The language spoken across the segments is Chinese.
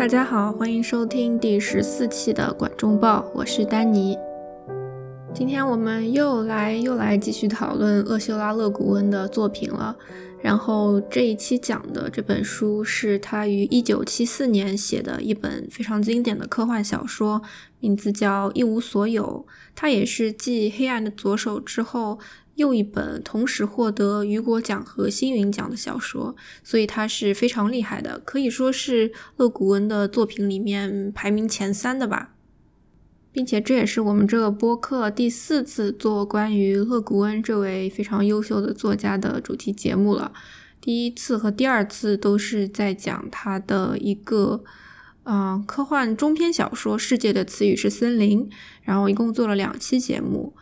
大家好，欢迎收听第十四期的《管仲报》，我是丹尼。今天我们又来又来继续讨论厄修拉·勒古恩的作品了。然后这一期讲的这本书是他于一九七四年写的一本非常经典的科幻小说，名字叫《一无所有》。它也是继《黑暗的左手》之后。又一本同时获得雨果奖和星云奖的小说，所以它是非常厉害的，可以说是勒古恩的作品里面排名前三的吧。并且这也是我们这个播客第四次做关于勒古恩这位非常优秀的作家的主题节目了。第一次和第二次都是在讲他的一个，嗯，科幻中篇小说《世界的词语是森林》，然后一共做了两期节目。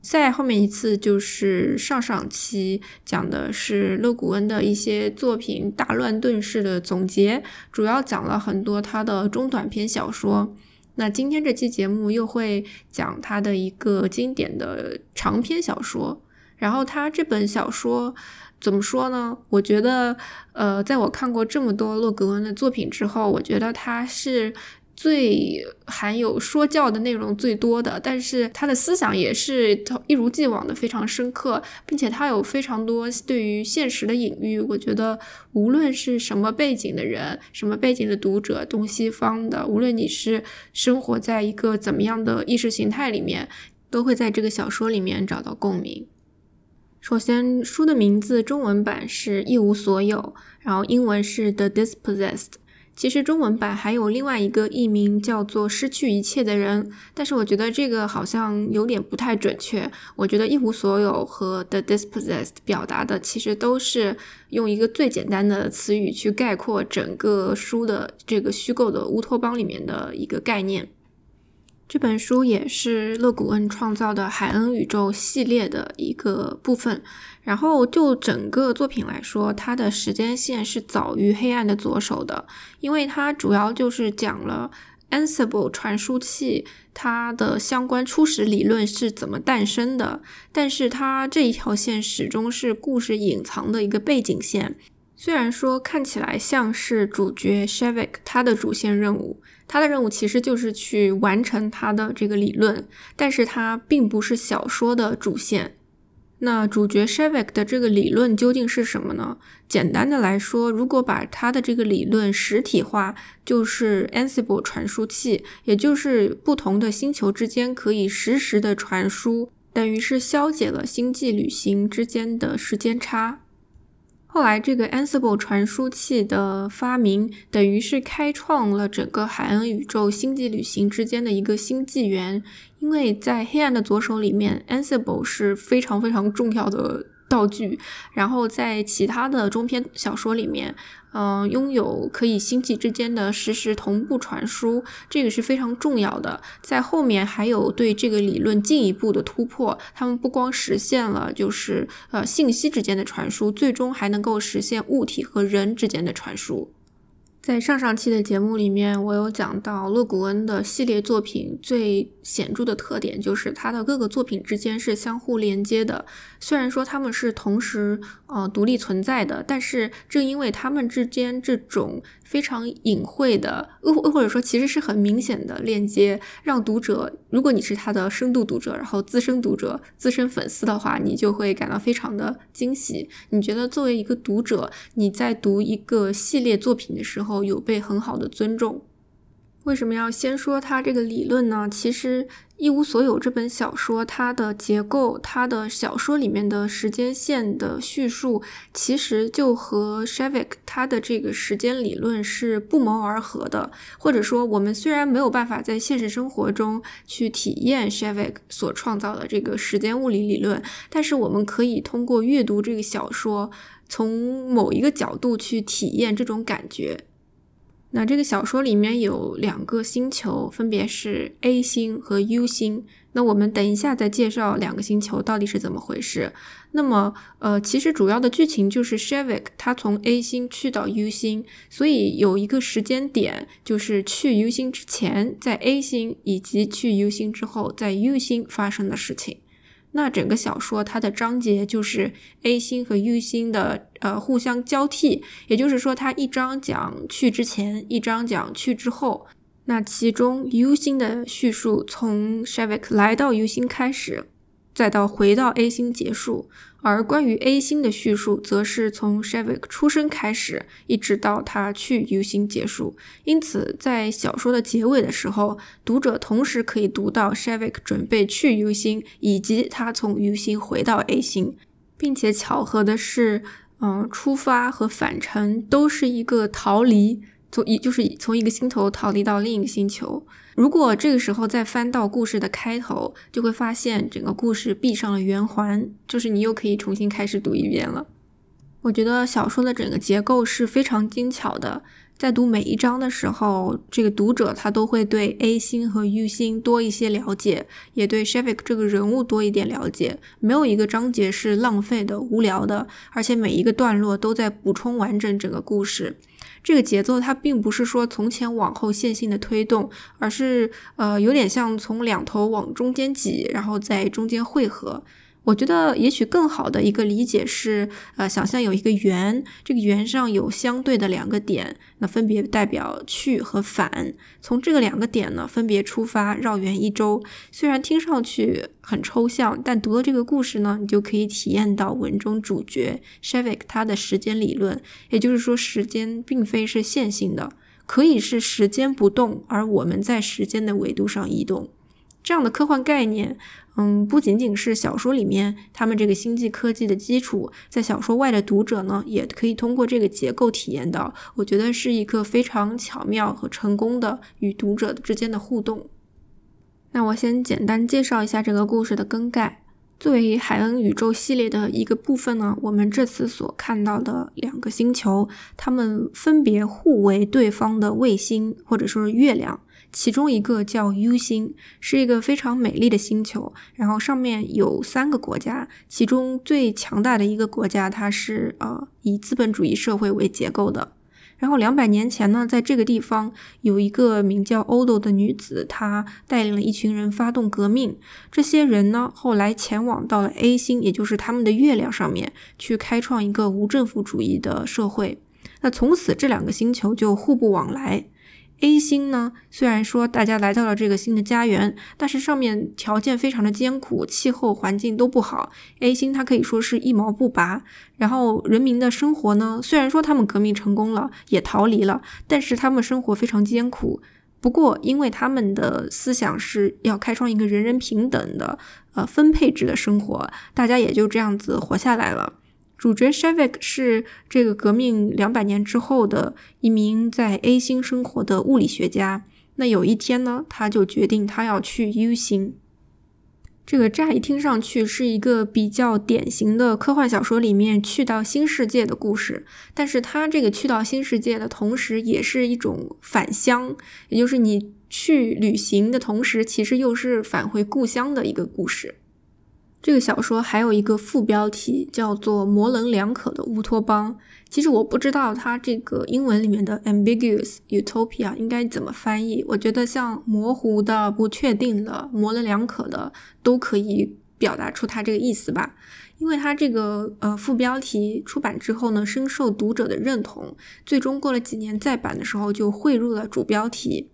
再后面一次就是上上期讲的是勒古恩的一些作品大乱炖式的总结，主要讲了很多他的中短篇小说。那今天这期节目又会讲他的一个经典的长篇小说。然后他这本小说怎么说呢？我觉得，呃，在我看过这么多洛格温的作品之后，我觉得他是。最含有说教的内容最多的，但是他的思想也是一如既往的非常深刻，并且他有非常多对于现实的隐喻。我觉得无论是什么背景的人，什么背景的读者，东西方的，无论你是生活在一个怎么样的意识形态里面，都会在这个小说里面找到共鸣。首先，书的名字中文版是一无所有，然后英文是 The Dispossessed。其实中文版还有另外一个译名叫做“失去一切的人”，但是我觉得这个好像有点不太准确。我觉得“一无所有”和 “the dispossessed” 表达的其实都是用一个最简单的词语去概括整个书的这个虚构的乌托邦里面的一个概念。这本书也是勒古恩创造的海恩宇宙系列的一个部分。然后就整个作品来说，它的时间线是早于《黑暗的左手》的，因为它主要就是讲了 Ansible 传输器它的相关初始理论是怎么诞生的。但是它这一条线始终是故事隐藏的一个背景线。虽然说看起来像是主角 Shavik 他的主线任务，他的任务其实就是去完成他的这个理论，但是它并不是小说的主线。那主角 Shavik 的这个理论究竟是什么呢？简单的来说，如果把他的这个理论实体化，就是 Ansible 传输器，也就是不同的星球之间可以实时的传输，等于是消解了星际旅行之间的时间差。后来，这个 Ansible 传输器的发明，等于是开创了整个海恩宇宙星际旅行之间的一个新纪元。因为在《黑暗的左手》里面，Ansible 是非常非常重要的道具。然后在其他的中篇小说里面。嗯，拥有可以星际之间的实时同步传输，这个是非常重要的。在后面还有对这个理论进一步的突破，他们不光实现了就是呃信息之间的传输，最终还能够实现物体和人之间的传输。在上上期的节目里面，我有讲到勒古恩的系列作品最显著的特点就是他的各个作品之间是相互连接的。虽然说他们是同时呃独立存在的，但是正因为他们之间这种非常隐晦的，或或者说其实是很明显的链接，让读者，如果你是他的深度读者，然后资深读者、资深粉丝的话，你就会感到非常的惊喜。你觉得作为一个读者，你在读一个系列作品的时候，有被很好的尊重。为什么要先说它这个理论呢？其实《一无所有》这本小说，它的结构，它的小说里面的时间线的叙述，其实就和 Shavik 他的这个时间理论是不谋而合的。或者说，我们虽然没有办法在现实生活中去体验 Shavik 所创造的这个时间物理理论，但是我们可以通过阅读这个小说，从某一个角度去体验这种感觉。那这个小说里面有两个星球，分别是 A 星和 U 星。那我们等一下再介绍两个星球到底是怎么回事。那么，呃，其实主要的剧情就是 Shevik 他从 A 星去到 U 星，所以有一个时间点，就是去 U 星之前在 A 星，以及去 U 星之后在 U 星发生的事情。那整个小说它的章节就是 A 星和 U 星的呃互相交替，也就是说，它一章讲去之前，一章讲去之后。那其中 U 星的叙述从 Shavik 来到 U 星开始，再到回到 A 星结束，而关于 A 星的叙述则是从 Shavik 出生开始，一直到他去 U 星结束。因此，在小说的结尾的时候，读者同时可以读到 Shavik 准备去 U 星，以及他从 U 星回到 A 星，并且巧合的是，嗯，出发和返程都是一个逃离。从一就是从一个星球逃离到另一个星球。如果这个时候再翻到故事的开头，就会发现整个故事闭上了圆环，就是你又可以重新开始读一遍了。我觉得小说的整个结构是非常精巧的。在读每一章的时候，这个读者他都会对 A 星和 U 星多一些了解，也对 Shavik 这个人物多一点了解。没有一个章节是浪费的、无聊的，而且每一个段落都在补充完整整个故事。这个节奏它并不是说从前往后线性的推动，而是呃有点像从两头往中间挤，然后在中间汇合。我觉得也许更好的一个理解是，呃，想象有一个圆，这个圆上有相对的两个点，那分别代表去和返。从这个两个点呢，分别出发绕圆一周。虽然听上去很抽象，但读了这个故事呢，你就可以体验到文中主角 Shavik 他的时间理论。也就是说，时间并非是线性的，可以是时间不动，而我们在时间的维度上移动。这样的科幻概念。嗯，不仅仅是小说里面他们这个星际科技的基础，在小说外的读者呢，也可以通过这个结构体验到。我觉得是一个非常巧妙和成功的与读者之间的互动。那我先简单介绍一下这个故事的更概。作为海恩宇宙系列的一个部分呢，我们这次所看到的两个星球，它们分别互为对方的卫星或者说是月亮。其中一个叫 U 星，是一个非常美丽的星球，然后上面有三个国家，其中最强大的一个国家，它是呃以资本主义社会为结构的。然后两百年前呢，在这个地方有一个名叫 Odo 的女子，她带领了一群人发动革命。这些人呢，后来前往到了 A 星，也就是他们的月亮上面，去开创一个无政府主义的社会。那从此这两个星球就互不往来。A 星呢，虽然说大家来到了这个新的家园，但是上面条件非常的艰苦，气候环境都不好。A 星它可以说是一毛不拔，然后人民的生活呢，虽然说他们革命成功了，也逃离了，但是他们生活非常艰苦。不过，因为他们的思想是要开创一个人人平等的呃分配制的生活，大家也就这样子活下来了。主角 Shavik 是这个革命两百年之后的一名在 A 星生活的物理学家。那有一天呢，他就决定他要去 U 星。这个乍一听上去是一个比较典型的科幻小说里面去到新世界的故事，但是他这个去到新世界的同时，也是一种返乡，也就是你去旅行的同时，其实又是返回故乡的一个故事。这个小说还有一个副标题叫做“模棱两可的乌托邦”。其实我不知道它这个英文里面的 “ambiguous utopia” 应该怎么翻译。我觉得像模糊的、不确定的、模棱两可的都可以表达出它这个意思吧。因为它这个呃副标题出版之后呢，深受读者的认同，最终过了几年再版的时候就汇入了主标题。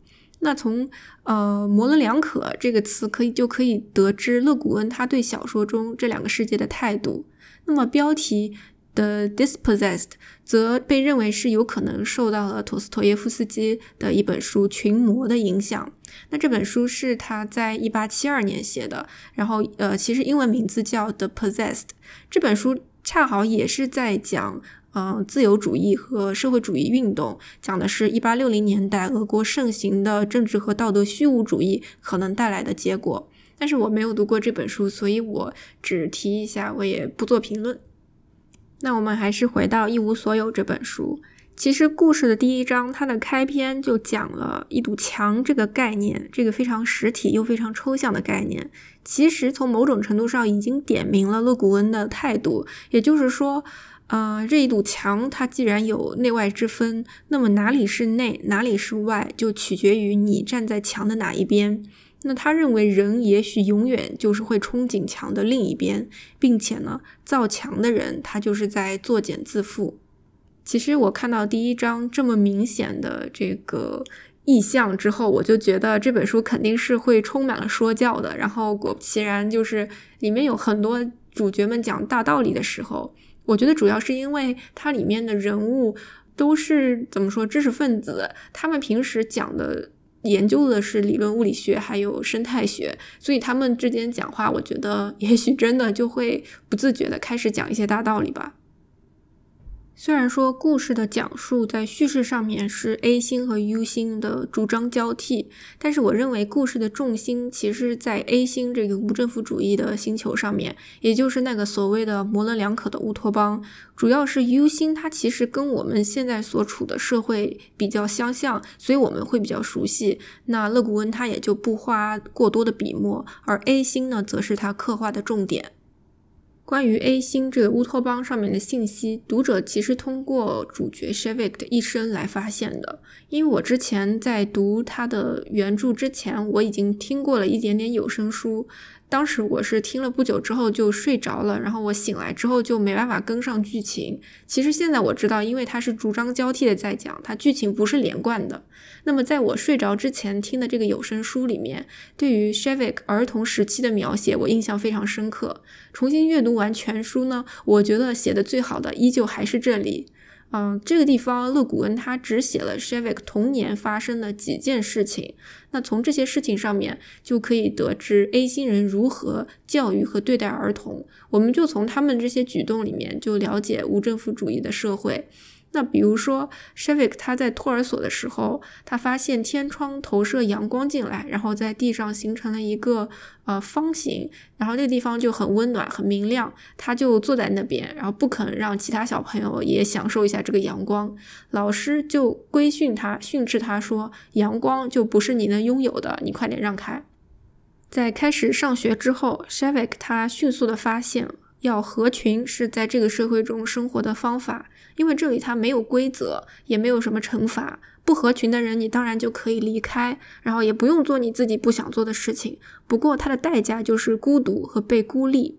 那从呃模棱两可这个词可以就可以得知勒古恩他对小说中这两个世界的态度。那么标题的 dispossessed 则被认为是有可能受到了陀思妥耶夫斯基的一本书《群魔》的影响。那这本书是他在一八七二年写的，然后呃其实英文名字叫 The Possessed。这本书恰好也是在讲。嗯，自由主义和社会主义运动讲的是一八六零年代俄国盛行的政治和道德虚无主义可能带来的结果。但是我没有读过这本书，所以我只提一下，我也不做评论。那我们还是回到《一无所有》这本书。其实故事的第一章，它的开篇就讲了一堵墙这个概念，这个非常实体又非常抽象的概念，其实从某种程度上已经点明了勒古恩的态度，也就是说。呃，这一堵墙，它既然有内外之分，那么哪里是内，哪里是外，就取决于你站在墙的哪一边。那他认为人也许永远就是会憧憬墙的另一边，并且呢，造墙的人他就是在作茧自缚。其实我看到第一章这么明显的这个意象之后，我就觉得这本书肯定是会充满了说教的。然后果不其然，就是里面有很多主角们讲大道理的时候，我觉得主要是因为它里面的人物都是怎么说知识分子，他们平时讲的。研究的是理论物理学，还有生态学，所以他们之间讲话，我觉得也许真的就会不自觉的开始讲一些大道理吧。虽然说故事的讲述在叙事上面是 A 星和 U 星的主张交替，但是我认为故事的重心其实在 A 星这个无政府主义的星球上面，也就是那个所谓的模棱两可的乌托邦。主要是 U 星，它其实跟我们现在所处的社会比较相像，所以我们会比较熟悉。那勒古恩他也就不花过多的笔墨，而 A 星呢，则是他刻画的重点。关于 A 星这个乌托邦上面的信息，读者其实通过主角 Shavik 的一生来发现的。因为我之前在读他的原著之前，我已经听过了一点点有声书。当时我是听了不久之后就睡着了，然后我醒来之后就没办法跟上剧情。其实现在我知道，因为它是主张交替的在讲，它剧情不是连贯的。那么在我睡着之前听的这个有声书里面，对于 Shavik 儿童时期的描写，我印象非常深刻。重新阅读完全书呢，我觉得写的最好的依旧还是这里。嗯，这个地方勒古恩他只写了 Shavik 童年发生的几件事情，那从这些事情上面就可以得知 A 星人如何教育和对待儿童，我们就从他们这些举动里面就了解无政府主义的社会。那比如说，Shavik 他在托儿所的时候，他发现天窗投射阳光进来，然后在地上形成了一个呃方形，然后那个地方就很温暖、很明亮，他就坐在那边，然后不肯让其他小朋友也享受一下这个阳光。老师就规训他、训斥他说：“阳光就不是你能拥有的，你快点让开。”在开始上学之后，Shavik 他迅速的发现。要合群是在这个社会中生活的方法，因为这里它没有规则，也没有什么惩罚。不合群的人，你当然就可以离开，然后也不用做你自己不想做的事情。不过它的代价就是孤独和被孤立。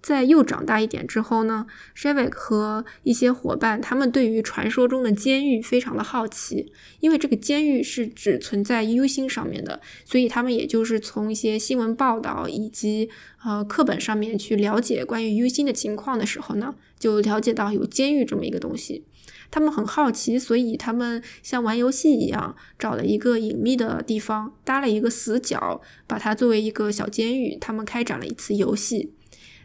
在又长大一点之后呢，Shavik 和一些伙伴，他们对于传说中的监狱非常的好奇，因为这个监狱是只存在 U 星上面的，所以他们也就是从一些新闻报道以及呃课本上面去了解关于 U 星的情况的时候呢，就了解到有监狱这么一个东西，他们很好奇，所以他们像玩游戏一样，找了一个隐秘的地方，搭了一个死角，把它作为一个小监狱，他们开展了一次游戏。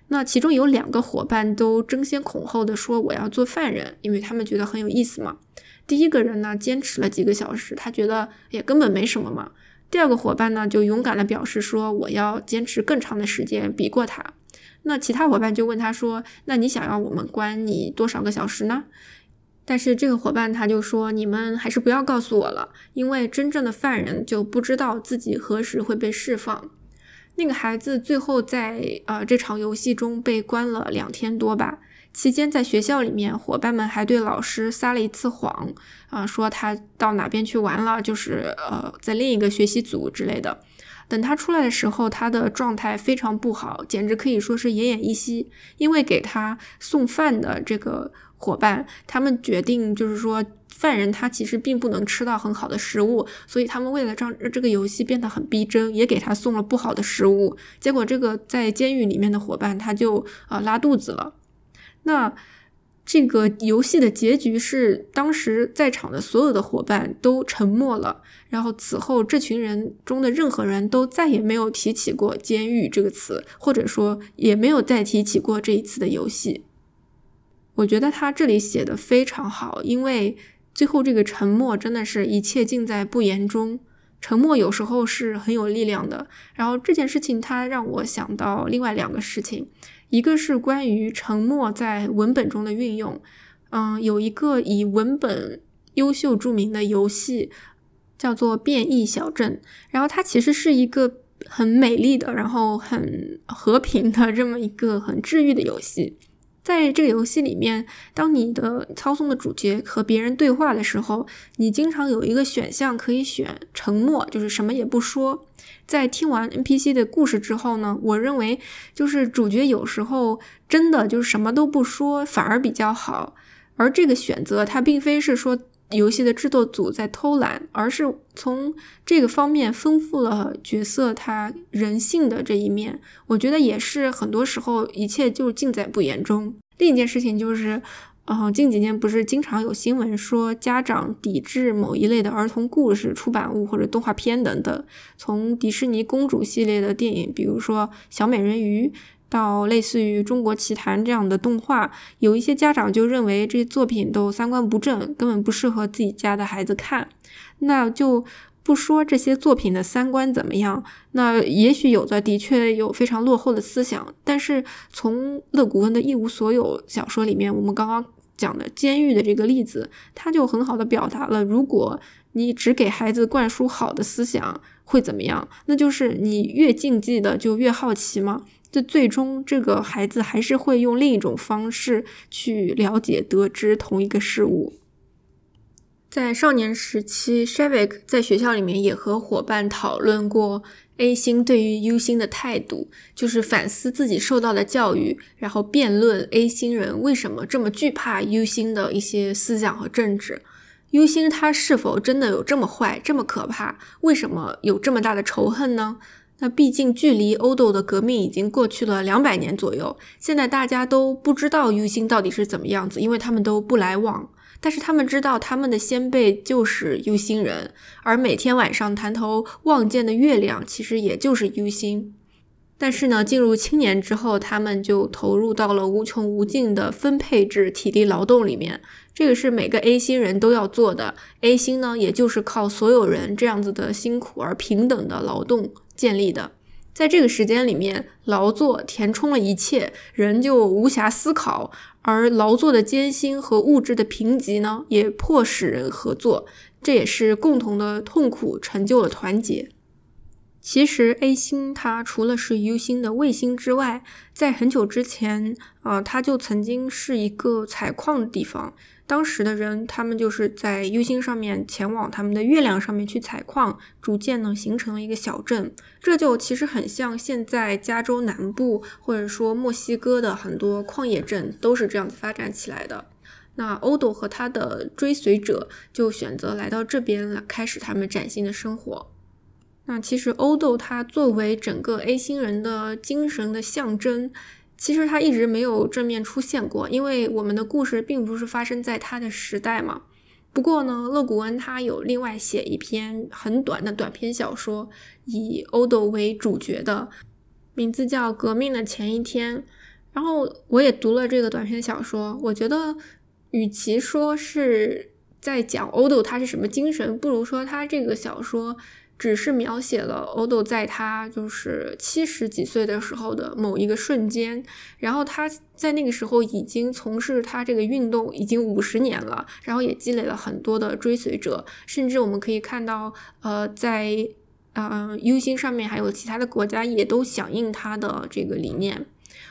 那其中有两个伙伴都争先恐后的说我要做犯人，因为他们觉得很有意思嘛。第一个人呢坚持了几个小时，他觉得也根本没什么嘛。第二个伙伴呢就勇敢的表示说我要坚持更长的时间，比过他。那其他伙伴就问他说，那你想要我们关你多少个小时呢？但是这个伙伴他就说，你们还是不要告诉我了，因为真正的犯人就不知道自己何时会被释放。那个孩子最后在呃这场游戏中被关了两天多吧。期间在学校里面，伙伴们还对老师撒了一次谎，啊，说他到哪边去玩了，就是呃在另一个学习组之类的。等他出来的时候，他的状态非常不好，简直可以说是奄奄一息。因为给他送饭的这个伙伴，他们决定就是说。犯人他其实并不能吃到很好的食物，所以他们为了让这个游戏变得很逼真，也给他送了不好的食物。结果这个在监狱里面的伙伴他就啊拉肚子了。那这个游戏的结局是，当时在场的所有的伙伴都沉默了，然后此后这群人中的任何人都再也没有提起过监狱这个词，或者说也没有再提起过这一次的游戏。我觉得他这里写的非常好，因为。最后，这个沉默真的是一切尽在不言中。沉默有时候是很有力量的。然后这件事情，它让我想到另外两个事情，一个是关于沉默在文本中的运用。嗯，有一个以文本优秀著名的游戏，叫做《变异小镇》。然后它其实是一个很美丽的，然后很和平的这么一个很治愈的游戏。在这个游戏里面，当你的操纵的主角和别人对话的时候，你经常有一个选项可以选沉默，就是什么也不说。在听完 NPC 的故事之后呢，我认为就是主角有时候真的就是什么都不说，反而比较好。而这个选择，它并非是说。游戏的制作组在偷懒，而是从这个方面丰富了角色他人性的这一面。我觉得也是很多时候一切就尽在不言中。另一件事情就是，嗯，近几年不是经常有新闻说家长抵制某一类的儿童故事出版物或者动画片等等。从迪士尼公主系列的电影，比如说小美人鱼。到类似于《中国奇谭》这样的动画，有一些家长就认为这些作品都三观不正，根本不适合自己家的孩子看。那就不说这些作品的三观怎么样，那也许有的的确有非常落后的思想。但是从勒古恩的一无所有小说里面，我们刚刚讲的监狱的这个例子，他就很好的表达了：如果你只给孩子灌输好的思想，会怎么样？那就是你越禁忌的就越好奇吗？这最终，这个孩子还是会用另一种方式去了解、得知同一个事物。在少年时期 s h a v i k 在学校里面也和伙伴讨论过 A 星对于 U 星的态度，就是反思自己受到的教育，然后辩论 A 星人为什么这么惧怕 U 星的一些思想和政治。U 星他是否真的有这么坏、这么可怕？为什么有这么大的仇恨呢？那毕竟距离欧斗的革命已经过去了两百年左右，现在大家都不知道 U 星到底是怎么样子，因为他们都不来往。但是他们知道他们的先辈就是 U 星人，而每天晚上抬头望见的月亮其实也就是 U 星。但是呢，进入青年之后，他们就投入到了无穷无尽的分配制体力劳动里面。这个是每个 A 星人都要做的。A 星呢，也就是靠所有人这样子的辛苦而平等的劳动。建立的，在这个时间里面，劳作填充了一切，人就无暇思考；而劳作的艰辛和物质的贫瘠呢，也迫使人合作，这也是共同的痛苦成就了团结。其实 A 星它除了是 U 星的卫星之外，在很久之前啊，它就曾经是一个采矿的地方。当时的人，他们就是在 U 星上面前往他们的月亮上面去采矿，逐渐呢形成了一个小镇。这就其实很像现在加州南部或者说墨西哥的很多矿业镇都是这样子发展起来的。那欧斗和他的追随者就选择来到这边来开始他们崭新的生活。那其实欧斗他作为整个 A 星人的精神的象征，其实他一直没有正面出现过，因为我们的故事并不是发生在他的时代嘛。不过呢，勒古恩他有另外写一篇很短的短篇小说，以欧斗为主角的，名字叫《革命的前一天》。然后我也读了这个短篇小说，我觉得与其说是在讲欧斗他是什么精神，不如说他这个小说。只是描写了欧斗在他就是七十几岁的时候的某一个瞬间，然后他在那个时候已经从事他这个运动已经五十年了，然后也积累了很多的追随者，甚至我们可以看到，呃，在呃 U 星上面还有其他的国家也都响应他的这个理念。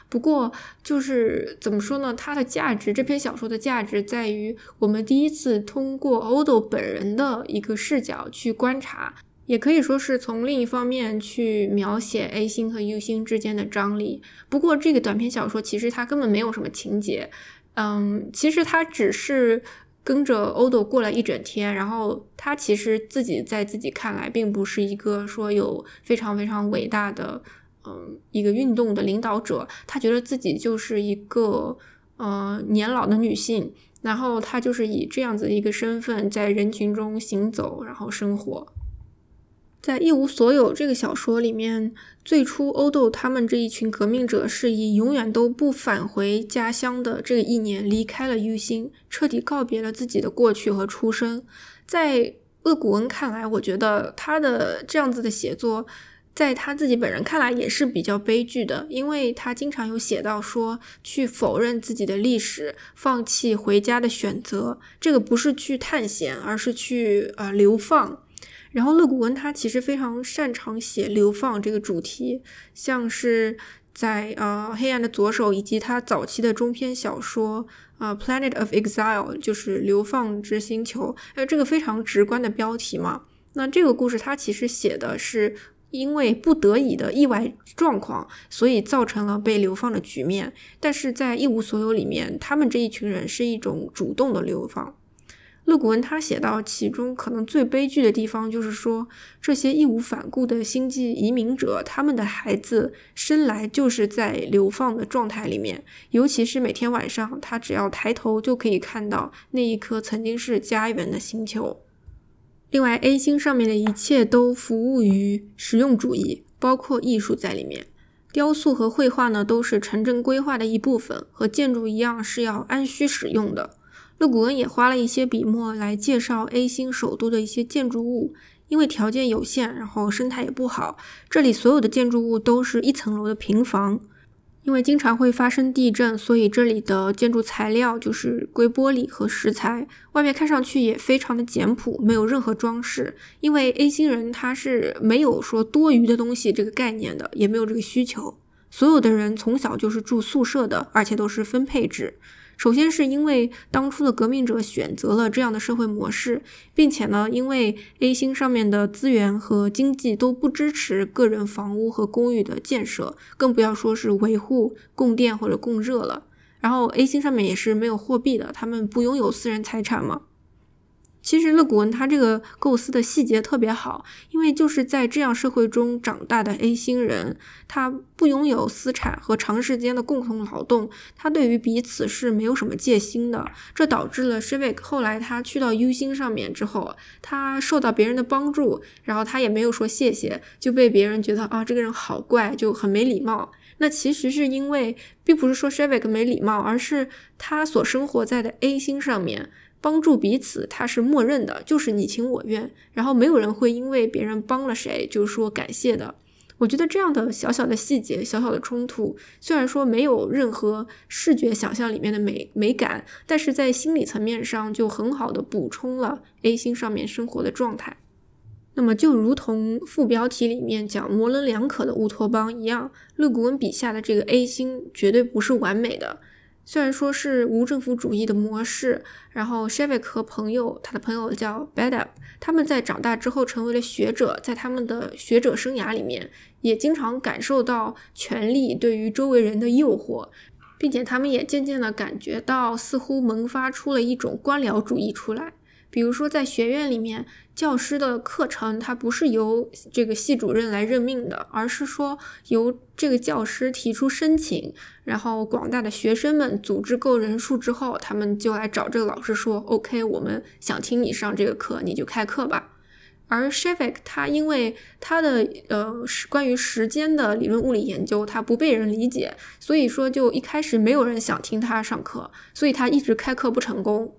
不过就是怎么说呢？它的价值，这篇小说的价值在于我们第一次通过欧斗本人的一个视角去观察。也可以说是从另一方面去描写 A 星和 U 星之间的张力。不过，这个短篇小说其实它根本没有什么情节，嗯，其实它只是跟着欧斗过了一整天，然后他其实自己在自己看来并不是一个说有非常非常伟大的，嗯，一个运动的领导者，他觉得自己就是一个，呃，年老的女性，然后他就是以这样子一个身份在人群中行走，然后生活。在一无所有这个小说里面，最初欧斗他们这一群革命者是以永远都不返回家乡的这个意念离开了 U 星，彻底告别了自己的过去和出生。在厄古恩看来，我觉得他的这样子的写作，在他自己本人看来也是比较悲剧的，因为他经常有写到说去否认自己的历史，放弃回家的选择，这个不是去探险，而是去呃流放。然后勒古恩他其实非常擅长写流放这个主题，像是在呃《黑暗的左手》以及他早期的中篇小说呃《Planet of Exile》，就是流放之星球，呃，这个非常直观的标题嘛。那这个故事它其实写的是。因为不得已的意外状况，所以造成了被流放的局面。但是在一无所有里面，他们这一群人是一种主动的流放。勒古恩他写到，其中可能最悲剧的地方就是说，这些义无反顾的星际移民者，他们的孩子生来就是在流放的状态里面，尤其是每天晚上，他只要抬头就可以看到那一颗曾经是家园的星球。另外，A 星上面的一切都服务于实用主义，包括艺术在里面。雕塑和绘画呢，都是城镇规划的一部分，和建筑一样是要按需使用的。勒古恩也花了一些笔墨来介绍 A 星首都的一些建筑物，因为条件有限，然后生态也不好，这里所有的建筑物都是一层楼的平房。因为经常会发生地震，所以这里的建筑材料就是硅玻璃和石材，外面看上去也非常的简朴，没有任何装饰。因为 A 星人他是没有说多余的东西这个概念的，也没有这个需求，所有的人从小就是住宿舍的，而且都是分配制。首先是因为当初的革命者选择了这样的社会模式，并且呢，因为 A 星上面的资源和经济都不支持个人房屋和公寓的建设，更不要说是维护供电或者供热了。然后 A 星上面也是没有货币的，他们不拥有私人财产嘛。其实勒古文他这个构思的细节特别好，因为就是在这样社会中长大的 A 星人，他不拥有私产和长时间的共同劳动，他对于彼此是没有什么戒心的。这导致了 Shivik 后来他去到 U 星上面之后，他受到别人的帮助，然后他也没有说谢谢，就被别人觉得啊这个人好怪，就很没礼貌。那其实是因为并不是说 Shivik 没礼貌，而是他所生活在的 A 星上面。帮助彼此，他是默认的，就是你情我愿，然后没有人会因为别人帮了谁就说感谢的。我觉得这样的小小的细节、小小的冲突，虽然说没有任何视觉想象里面的美美感，但是在心理层面上就很好的补充了 A 星上面生活的状态。那么就如同副标题里面讲模棱两可的乌托邦一样，勒古恩笔下的这个 A 星绝对不是完美的。虽然说是无政府主义的模式，然后 Shivik 和朋友，他的朋友叫 b e d a p 他们在长大之后成为了学者，在他们的学者生涯里面，也经常感受到权力对于周围人的诱惑，并且他们也渐渐的感觉到，似乎萌发出了一种官僚主义出来。比如说，在学院里面，教师的课程它不是由这个系主任来任命的，而是说由这个教师提出申请，然后广大的学生们组织够人数之后，他们就来找这个老师说：“OK，我们想听你上这个课，你就开课吧。”而 s h e v i k 他因为他的呃是关于时间的理论物理研究，他不被人理解，所以说就一开始没有人想听他上课，所以他一直开课不成功。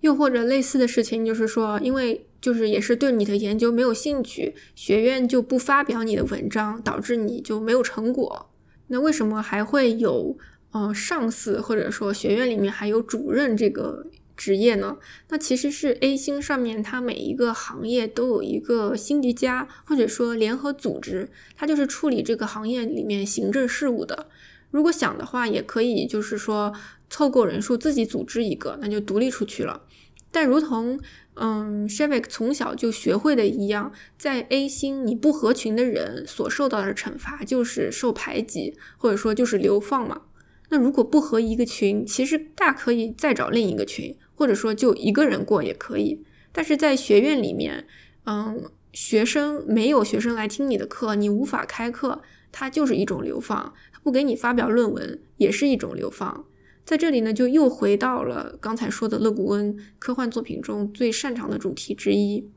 又或者类似的事情，就是说，因为就是也是对你的研究没有兴趣，学院就不发表你的文章，导致你就没有成果。那为什么还会有呃上司或者说学院里面还有主任这个职业呢？那其实是 A 星上面它每一个行业都有一个心理家或者说联合组织，它就是处理这个行业里面行政事务的。如果想的话，也可以就是说凑够人数自己组织一个，那就独立出去了。但如同嗯，Shavik 从小就学会的一样，在 A 星你不合群的人所受到的惩罚就是受排挤，或者说就是流放嘛。那如果不合一个群，其实大可以再找另一个群，或者说就一个人过也可以。但是在学院里面，嗯，学生没有学生来听你的课，你无法开课，它就是一种流放。不给你发表论文，也是一种流放。在这里呢，就又回到了刚才说的勒古恩科幻作品中最擅长的主题之一。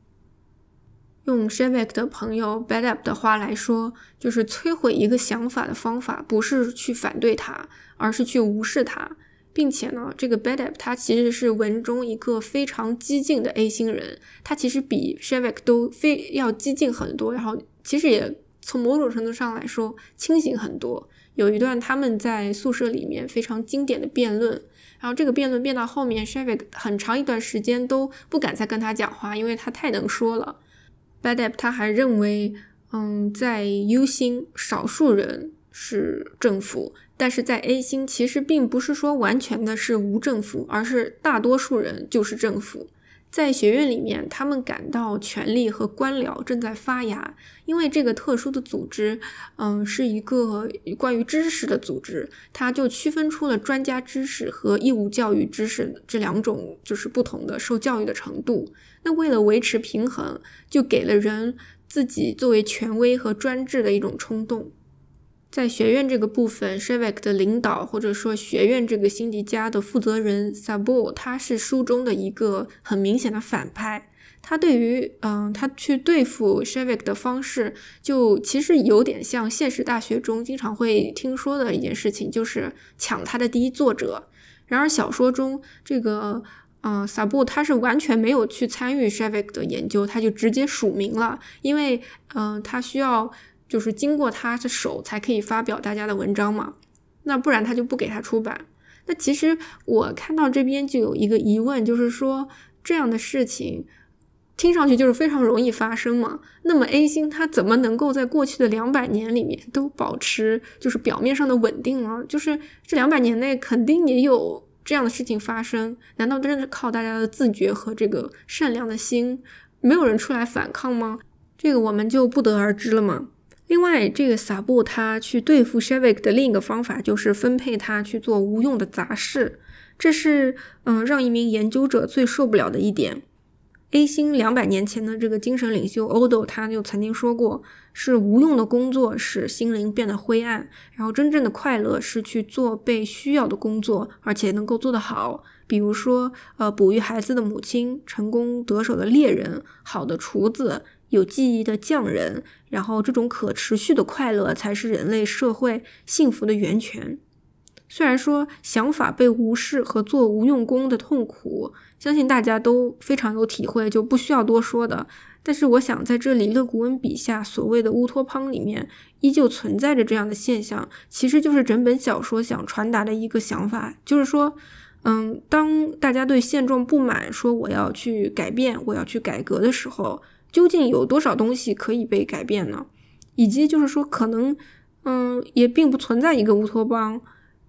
用 Shavik 的朋友 Badab 的话来说，就是摧毁一个想法的方法，不是去反对它，而是去无视它。并且呢，这个 Badab 他其实是文中一个非常激进的 A 星人，他其实比 Shavik 都非要激进很多，然后其实也从某种程度上来说清醒很多。有一段他们在宿舍里面非常经典的辩论，然后这个辩论辩到后面，Shavik 很长一段时间都不敢再跟他讲话，因为他太能说了。Badab 他还认为，嗯，在 U 星少数人是政府，但是在 A 星其实并不是说完全的是无政府，而是大多数人就是政府。在学院里面，他们感到权力和官僚正在发芽，因为这个特殊的组织，嗯，是一个关于知识的组织，它就区分出了专家知识和义务教育知识这两种，就是不同的受教育的程度。那为了维持平衡，就给了人自己作为权威和专制的一种冲动。在学院这个部分 s h e v e k 的领导或者说学院这个辛迪加的负责人 Sabu，他是书中的一个很明显的反派。他对于嗯，他去对付 s h e v e k 的方式，就其实有点像现实大学中经常会听说的一件事情，就是抢他的第一作者。然而小说中这个嗯，Sabu 他是完全没有去参与 s h e v e k 的研究，他就直接署名了，因为嗯，他需要。就是经过他的手才可以发表大家的文章嘛，那不然他就不给他出版。那其实我看到这边就有一个疑问，就是说这样的事情听上去就是非常容易发生嘛。那么 A 星它怎么能够在过去的两百年里面都保持就是表面上的稳定呢？就是这两百年内肯定也有这样的事情发生，难道真的是靠大家的自觉和这个善良的心，没有人出来反抗吗？这个我们就不得而知了嘛。另外，这个萨布他去对付 s h e v i k 的另一个方法就是分配他去做无用的杂事，这是嗯让一名研究者最受不了的一点。A 星两百年前的这个精神领袖 Odo 他就曾经说过，是无用的工作使心灵变得灰暗，然后真正的快乐是去做被需要的工作，而且能够做得好。比如说，呃，哺育孩子的母亲，成功得手的猎人，好的厨子。有记忆的匠人，然后这种可持续的快乐才是人类社会幸福的源泉。虽然说想法被无视和做无用功的痛苦，相信大家都非常有体会，就不需要多说的。但是我想在这里，勒古恩笔下所谓的乌托邦里面，依旧存在着这样的现象，其实就是整本小说想传达的一个想法，就是说，嗯，当大家对现状不满，说我要去改变，我要去改革的时候。究竟有多少东西可以被改变呢？以及就是说，可能，嗯，也并不存在一个乌托邦。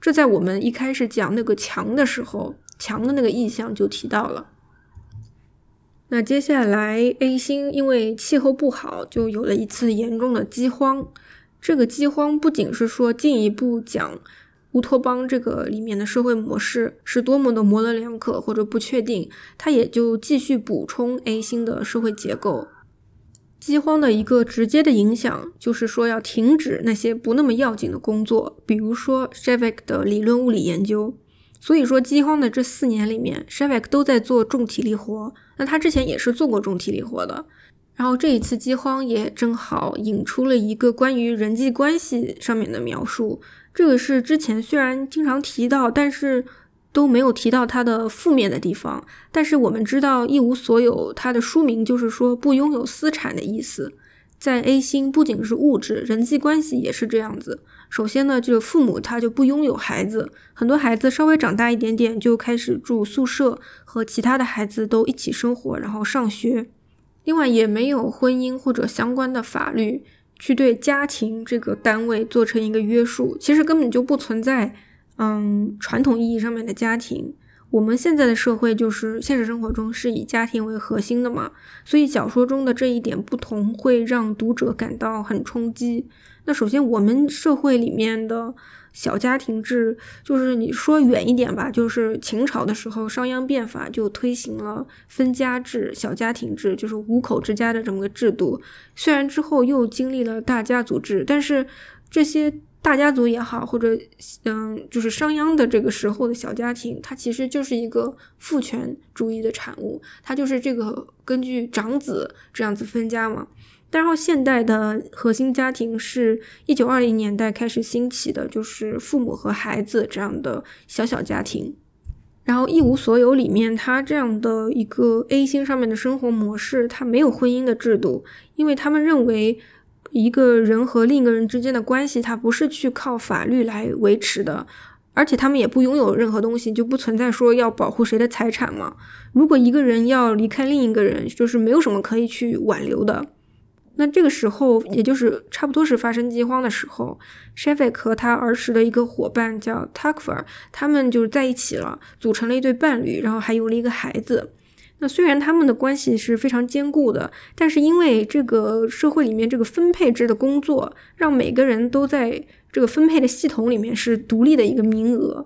这在我们一开始讲那个墙的时候，墙的那个意象就提到了。那接下来，A 星因为气候不好，就有了一次严重的饥荒。这个饥荒不仅是说进一步讲。乌托邦这个里面的社会模式是多么的模棱两可或者不确定，它也就继续补充 A 星的社会结构。饥荒的一个直接的影响就是说要停止那些不那么要紧的工作，比如说 s h e v i k 的理论物理研究。所以说饥荒的这四年里面 s h e v i k 都在做重体力活。那他之前也是做过重体力活的。然后这一次饥荒也正好引出了一个关于人际关系上面的描述。这个是之前虽然经常提到，但是都没有提到它的负面的地方。但是我们知道一无所有，它的书名就是说不拥有私产的意思。在 A 星，不仅是物质，人际关系也是这样子。首先呢，就是父母他就不拥有孩子，很多孩子稍微长大一点点就开始住宿舍，和其他的孩子都一起生活，然后上学。另外也没有婚姻或者相关的法律。去对家庭这个单位做成一个约束，其实根本就不存在，嗯，传统意义上面的家庭。我们现在的社会就是现实生活中是以家庭为核心的嘛，所以小说中的这一点不同会让读者感到很冲击。那首先，我们社会里面的。小家庭制就是你说远一点吧，就是秦朝的时候，商鞅变法就推行了分家制、小家庭制，就是五口之家的这么个制度。虽然之后又经历了大家族制，但是这些大家族也好，或者嗯，就是商鞅的这个时候的小家庭，它其实就是一个父权主义的产物，它就是这个根据长子这样子分家嘛。然后，现代的核心家庭是一九二零年代开始兴起的，就是父母和孩子这样的小小家庭。然后，一无所有里面，它这样的一个 A 星上面的生活模式，它没有婚姻的制度，因为他们认为一个人和另一个人之间的关系，它不是去靠法律来维持的，而且他们也不拥有任何东西，就不存在说要保护谁的财产嘛。如果一个人要离开另一个人，就是没有什么可以去挽留的。那这个时候，也就是差不多是发生饥荒的时候 s h e f i k 和他儿时的一个伙伴叫 Takvar，他们就是在一起了，组成了一对伴侣，然后还有了一个孩子。那虽然他们的关系是非常坚固的，但是因为这个社会里面这个分配制的工作，让每个人都在这个分配的系统里面是独立的一个名额。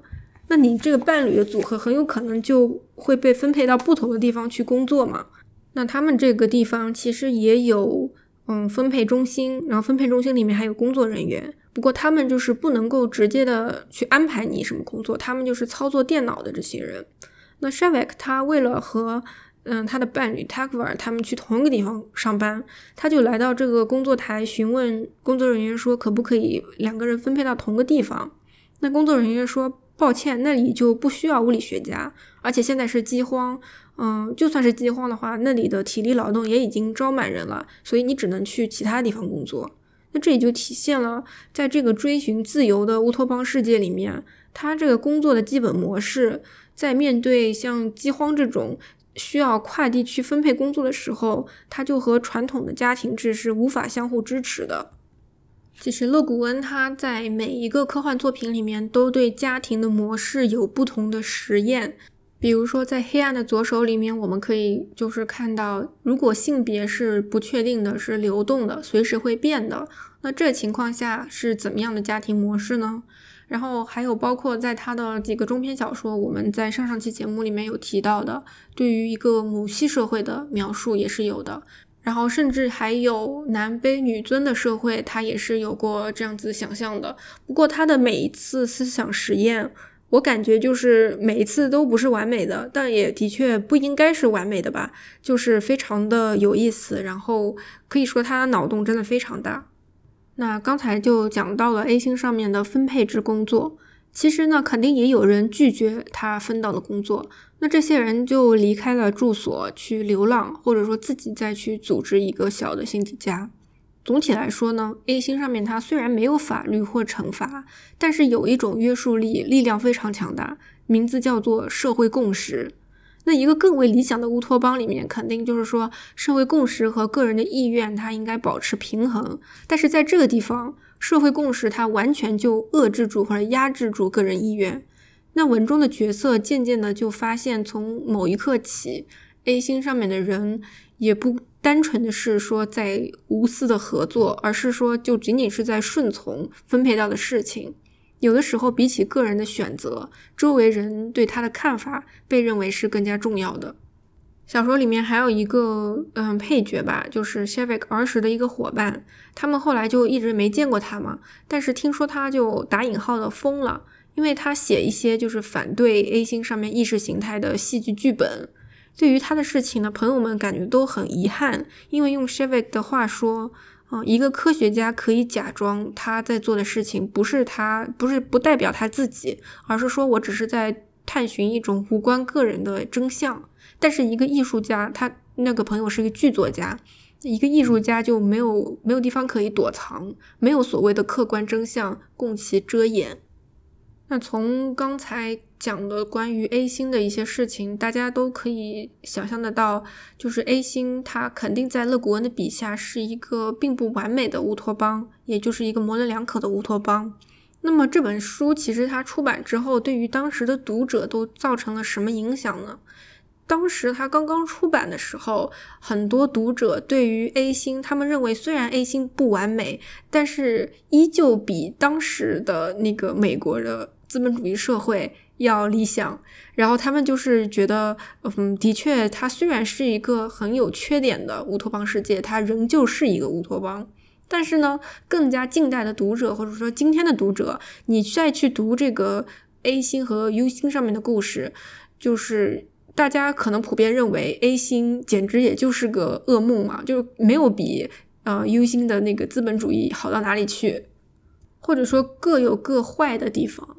那你这个伴侣的组合很有可能就会被分配到不同的地方去工作嘛？那他们这个地方其实也有。嗯，分配中心，然后分配中心里面还有工作人员，不过他们就是不能够直接的去安排你什么工作，他们就是操作电脑的这些人。那 Shavik 他为了和嗯他的伴侣 Takvar 他们去同一个地方上班，他就来到这个工作台询问工作人员说可不可以两个人分配到同个地方。那工作人员说抱歉，那里就不需要物理学家，而且现在是饥荒。嗯，就算是饥荒的话，那里的体力劳动也已经招满人了，所以你只能去其他地方工作。那这也就体现了，在这个追寻自由的乌托邦世界里面，他这个工作的基本模式，在面对像饥荒这种需要跨地区分配工作的时候，他就和传统的家庭制是无法相互支持的。其实，勒古恩他在每一个科幻作品里面都对家庭的模式有不同的实验。比如说，在《黑暗的左手》里面，我们可以就是看到，如果性别是不确定的、是流动的、随时会变的，那这情况下是怎么样的家庭模式呢？然后还有包括在他的几个中篇小说，我们在上上期节目里面有提到的，对于一个母系社会的描述也是有的。然后甚至还有男卑女尊的社会，他也是有过这样子想象的。不过他的每一次思想实验。我感觉就是每一次都不是完美的，但也的确不应该是完美的吧，就是非常的有意思。然后可以说他脑洞真的非常大。那刚才就讲到了 A 星上面的分配制工作，其实呢，肯定也有人拒绝他分到的工作，那这些人就离开了住所去流浪，或者说自己再去组织一个小的星体家。总体来说呢，A 星上面它虽然没有法律或惩罚，但是有一种约束力，力量非常强大，名字叫做社会共识。那一个更为理想的乌托邦里面，肯定就是说社会共识和个人的意愿它应该保持平衡。但是在这个地方，社会共识它完全就遏制住或者压制住个人意愿。那文中的角色渐渐的就发现，从某一刻起，A 星上面的人也不。单纯的是说在无私的合作，而是说就仅仅是在顺从分配到的事情。有的时候，比起个人的选择，周围人对他的看法被认为是更加重要的。小说里面还有一个嗯配角吧，就是 s h e v i k 儿时的一个伙伴，他们后来就一直没见过他嘛。但是听说他就打引号的疯了，因为他写一些就是反对 A 星上面意识形态的戏剧剧本。对于他的事情呢，朋友们感觉都很遗憾，因为用 s h e v i k 的话说，啊，一个科学家可以假装他在做的事情不是他，不是不代表他自己，而是说我只是在探寻一种无关个人的真相。但是一个艺术家，他那个朋友是一个剧作家，一个艺术家就没有没有地方可以躲藏，没有所谓的客观真相供其遮掩。那从刚才讲的关于 A 星的一些事情，大家都可以想象得到，就是 A 星它肯定在勒古恩的笔下是一个并不完美的乌托邦，也就是一个模棱两可的乌托邦。那么这本书其实它出版之后，对于当时的读者都造成了什么影响呢？当时它刚刚出版的时候，很多读者对于 A 星，他们认为虽然 A 星不完美，但是依旧比当时的那个美国的。资本主义社会要理想，然后他们就是觉得，嗯，的确，它虽然是一个很有缺点的乌托邦世界，它仍旧是一个乌托邦。但是呢，更加近代的读者或者说今天的读者，你再去读这个 A 星和 U 星上面的故事，就是大家可能普遍认为 A 星简直也就是个噩梦嘛，就是没有比呃 U 星的那个资本主义好到哪里去，或者说各有各坏的地方。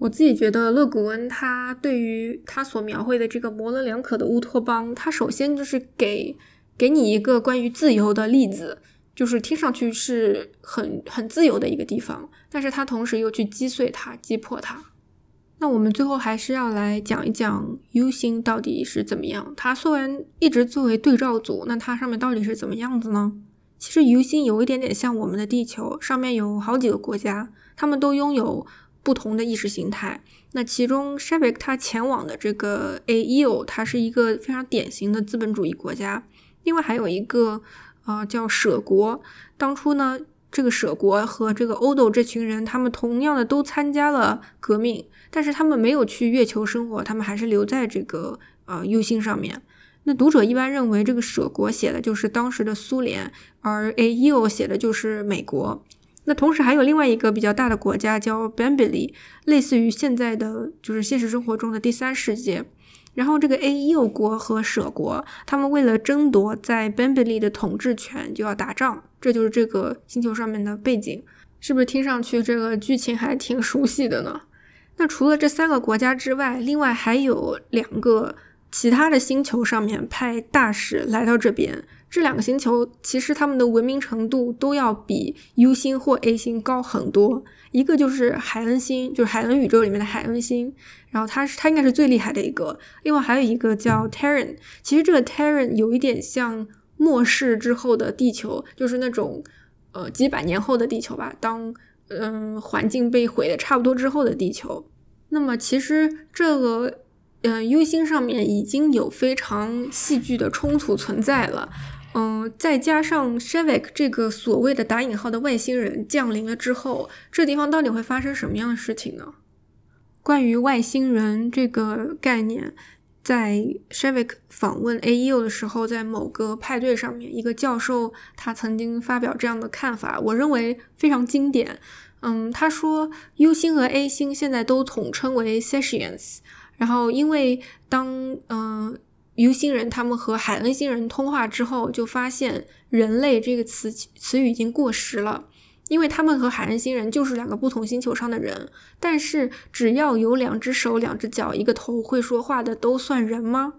我自己觉得，勒古恩他对于他所描绘的这个模棱两可的乌托邦，他首先就是给给你一个关于自由的例子，就是听上去是很很自由的一个地方，但是他同时又去击碎它、击破它。那我们最后还是要来讲一讲 U 星到底是怎么样。它虽然一直作为对照组，那它上面到底是怎么样子呢？其实 U 星有一点点像我们的地球，上面有好几个国家，他们都拥有不同的意识形态。那其中 s h e v i k 他前往的这个 Aeo，它是一个非常典型的资本主义国家。另外还有一个呃叫舍国，当初呢这个舍国和这个 Odo 这群人，他们同样的都参加了革命，但是他们没有去月球生活，他们还是留在这个呃 U 星上面。那读者一般认为，这个舍国写的就是当时的苏联，而 AEO 写的就是美国。那同时还有另外一个比较大的国家叫 Bambili，类似于现在的就是现实生活中的第三世界。然后这个 A U 国和舍国，他们为了争夺在 Bambili 的统治权，就要打仗。这就是这个星球上面的背景，是不是听上去这个剧情还挺熟悉的呢？那除了这三个国家之外，另外还有两个。其他的星球上面派大使来到这边，这两个星球其实他们的文明程度都要比 U 星或 A 星高很多。一个就是海恩星，就是海恩宇宙里面的海恩星，然后它是它应该是最厉害的一个。另外还有一个叫 Terran，其实这个 Terran 有一点像末世之后的地球，就是那种呃几百年后的地球吧，当嗯环境被毁的差不多之后的地球。那么其实这个。嗯，U 星上面已经有非常戏剧的冲突存在了，嗯，再加上 s h e v i k 这个所谓的打引号的外星人降临了之后，这地方到底会发生什么样的事情呢？关于外星人这个概念，在 s h e v i k 访问 AEO 的时候，在某个派对上面，一个教授他曾经发表这样的看法，我认为非常经典。嗯，他说 U 星和 A 星现在都统称为 Sesians。然后，因为当嗯，U 星人他们和海恩星人通话之后，就发现“人类”这个词词语已经过时了，因为他们和海恩星人就是两个不同星球上的人。但是，只要有两只手、两只脚、一个头会说话的，都算人吗？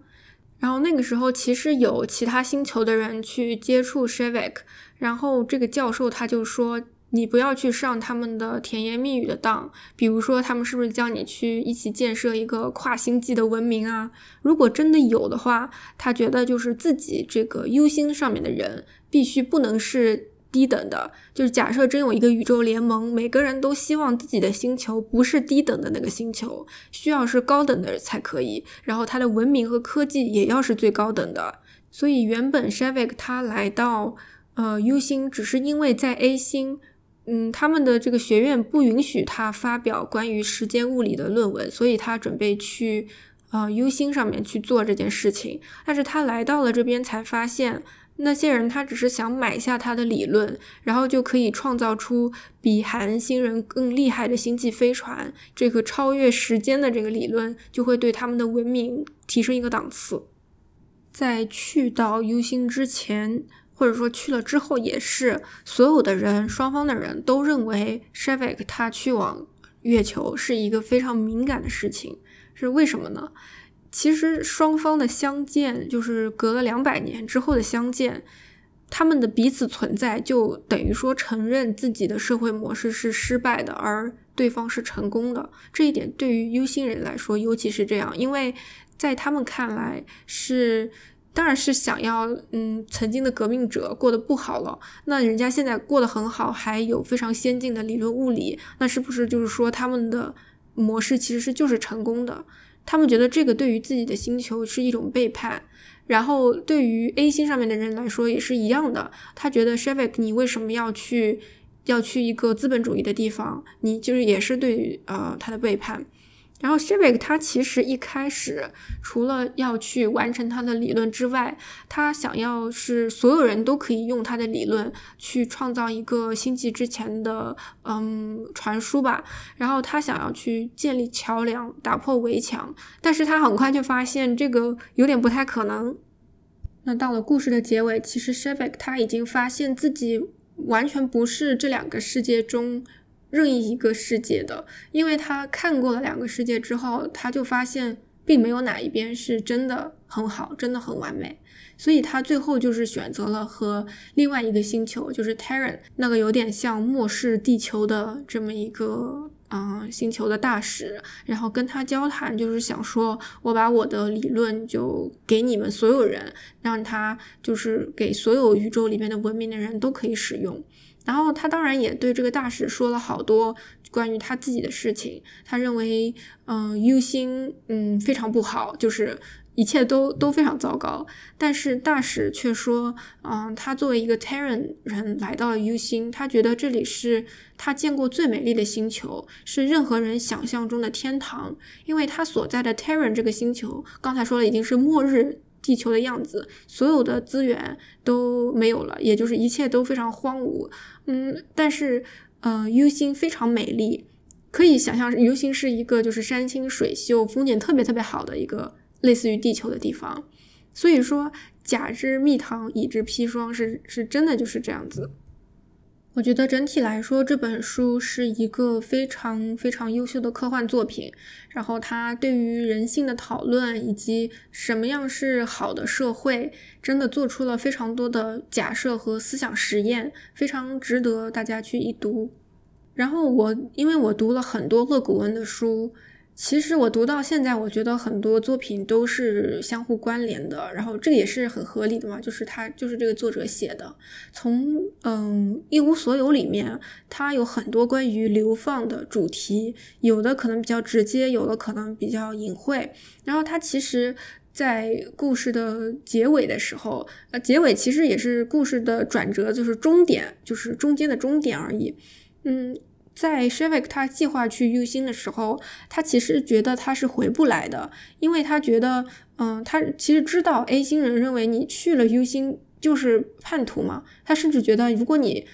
然后那个时候，其实有其他星球的人去接触 s h e v i k 然后这个教授他就说。你不要去上他们的甜言蜜语的当，比如说他们是不是叫你去一起建设一个跨星际的文明啊？如果真的有的话，他觉得就是自己这个 U 星上面的人必须不能是低等的，就是假设真有一个宇宙联盟，每个人都希望自己的星球不是低等的那个星球，需要是高等的才可以，然后他的文明和科技也要是最高等的。所以原本 s h e v i k 他来到呃 U 星，只是因为在 A 星。嗯，他们的这个学院不允许他发表关于时间物理的论文，所以他准备去啊 U 星上面去做这件事情。但是他来到了这边，才发现那些人他只是想买下他的理论，然后就可以创造出比韩星人更厉害的星际飞船。这个超越时间的这个理论，就会对他们的文明提升一个档次。在去到 U 星之前。或者说去了之后也是，所有的人双方的人都认为 s h e v i k 他去往月球是一个非常敏感的事情，是为什么呢？其实双方的相见就是隔了两百年之后的相见，他们的彼此存在就等于说承认自己的社会模式是失败的，而对方是成功的。这一点对于 U 星人来说尤其是这样，因为在他们看来是。当然是想要，嗯，曾经的革命者过得不好了，那人家现在过得很好，还有非常先进的理论物理，那是不是就是说他们的模式其实是就是成功的？他们觉得这个对于自己的星球是一种背叛，然后对于 A 星上面的人来说也是一样的，他觉得 Shavik，你为什么要去要去一个资本主义的地方？你就是也是对于呃他的背叛。然后 s h i v i k 他其实一开始除了要去完成他的理论之外，他想要是所有人都可以用他的理论去创造一个星际之前的嗯传输吧。然后他想要去建立桥梁，打破围墙，但是他很快就发现这个有点不太可能。那到了故事的结尾，其实 s h i v i k 他已经发现自己完全不是这两个世界中。任意一个世界的，因为他看过了两个世界之后，他就发现并没有哪一边是真的很好，真的很完美，所以他最后就是选择了和另外一个星球，就是 Terran 那个有点像末世地球的这么一个嗯，星球的大使，然后跟他交谈，就是想说，我把我的理论就给你们所有人，让他就是给所有宇宙里面的文明的人都可以使用。然后他当然也对这个大使说了好多关于他自己的事情。他认为，嗯，U 星，嗯，非常不好，就是一切都都非常糟糕。但是大使却说，嗯，他作为一个 Terran 人来到了 U 星，他觉得这里是他见过最美丽的星球，是任何人想象中的天堂。因为他所在的 Terran 这个星球，刚才说了已经是末日。地球的样子，所有的资源都没有了，也就是一切都非常荒芜。嗯，但是，呃，U 星非常美丽，可以想象 U 星是一个就是山清水秀、风景特别特别好的一个类似于地球的地方。所以说，甲之蜜糖，乙之砒霜，是是真的就是这样子。我觉得整体来说，这本书是一个非常非常优秀的科幻作品。然后，它对于人性的讨论以及什么样是好的社会，真的做出了非常多的假设和思想实验，非常值得大家去一读。然后，我因为我读了很多勒古恩的书。其实我读到现在，我觉得很多作品都是相互关联的，然后这个也是很合理的嘛，就是他就是这个作者写的。从嗯一无所有里面，它有很多关于流放的主题，有的可能比较直接，有的可能比较隐晦。然后它其实，在故事的结尾的时候，呃，结尾其实也是故事的转折，就是终点，就是中间的终点而已。嗯。在 Shavik 他计划去 U 星的时候，他其实觉得他是回不来的，因为他觉得，嗯，他其实知道 A 星人认为你去了 U 星就是叛徒嘛，他甚至觉得如果你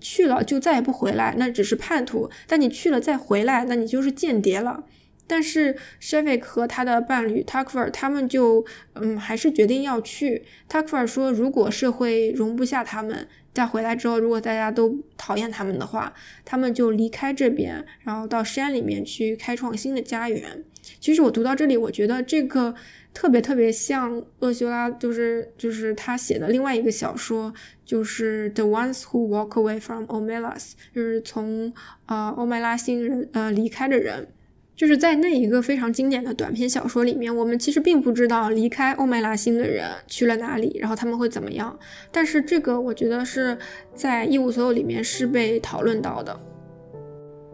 去了就再也不回来，那只是叛徒；但你去了再回来，那你就是间谍了。但是 Shavik 和他的伴侣 Takvar 他们就，嗯，还是决定要去。Takvar 说，如果社会容不下他们。再回来之后，如果大家都讨厌他们的话，他们就离开这边，然后到山里面去开创新的家园。其实我读到这里，我觉得这个特别特别像厄修拉，就是就是他写的另外一个小说，就是 The Ones Who Walk Away from Omelas，就是从呃欧麦拉星人呃离开的人。就是在那一个非常经典的短篇小说里面，我们其实并不知道离开欧麦拉星的人去了哪里，然后他们会怎么样。但是这个我觉得是在一无所有里面是被讨论到的。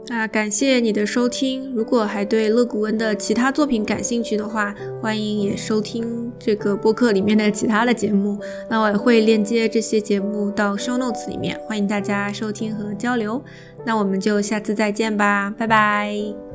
那感谢你的收听，如果还对勒古恩的其他作品感兴趣的话，欢迎也收听这个播客里面的其他的节目。那我也会链接这些节目到 show notes 里面，欢迎大家收听和交流。那我们就下次再见吧，拜拜。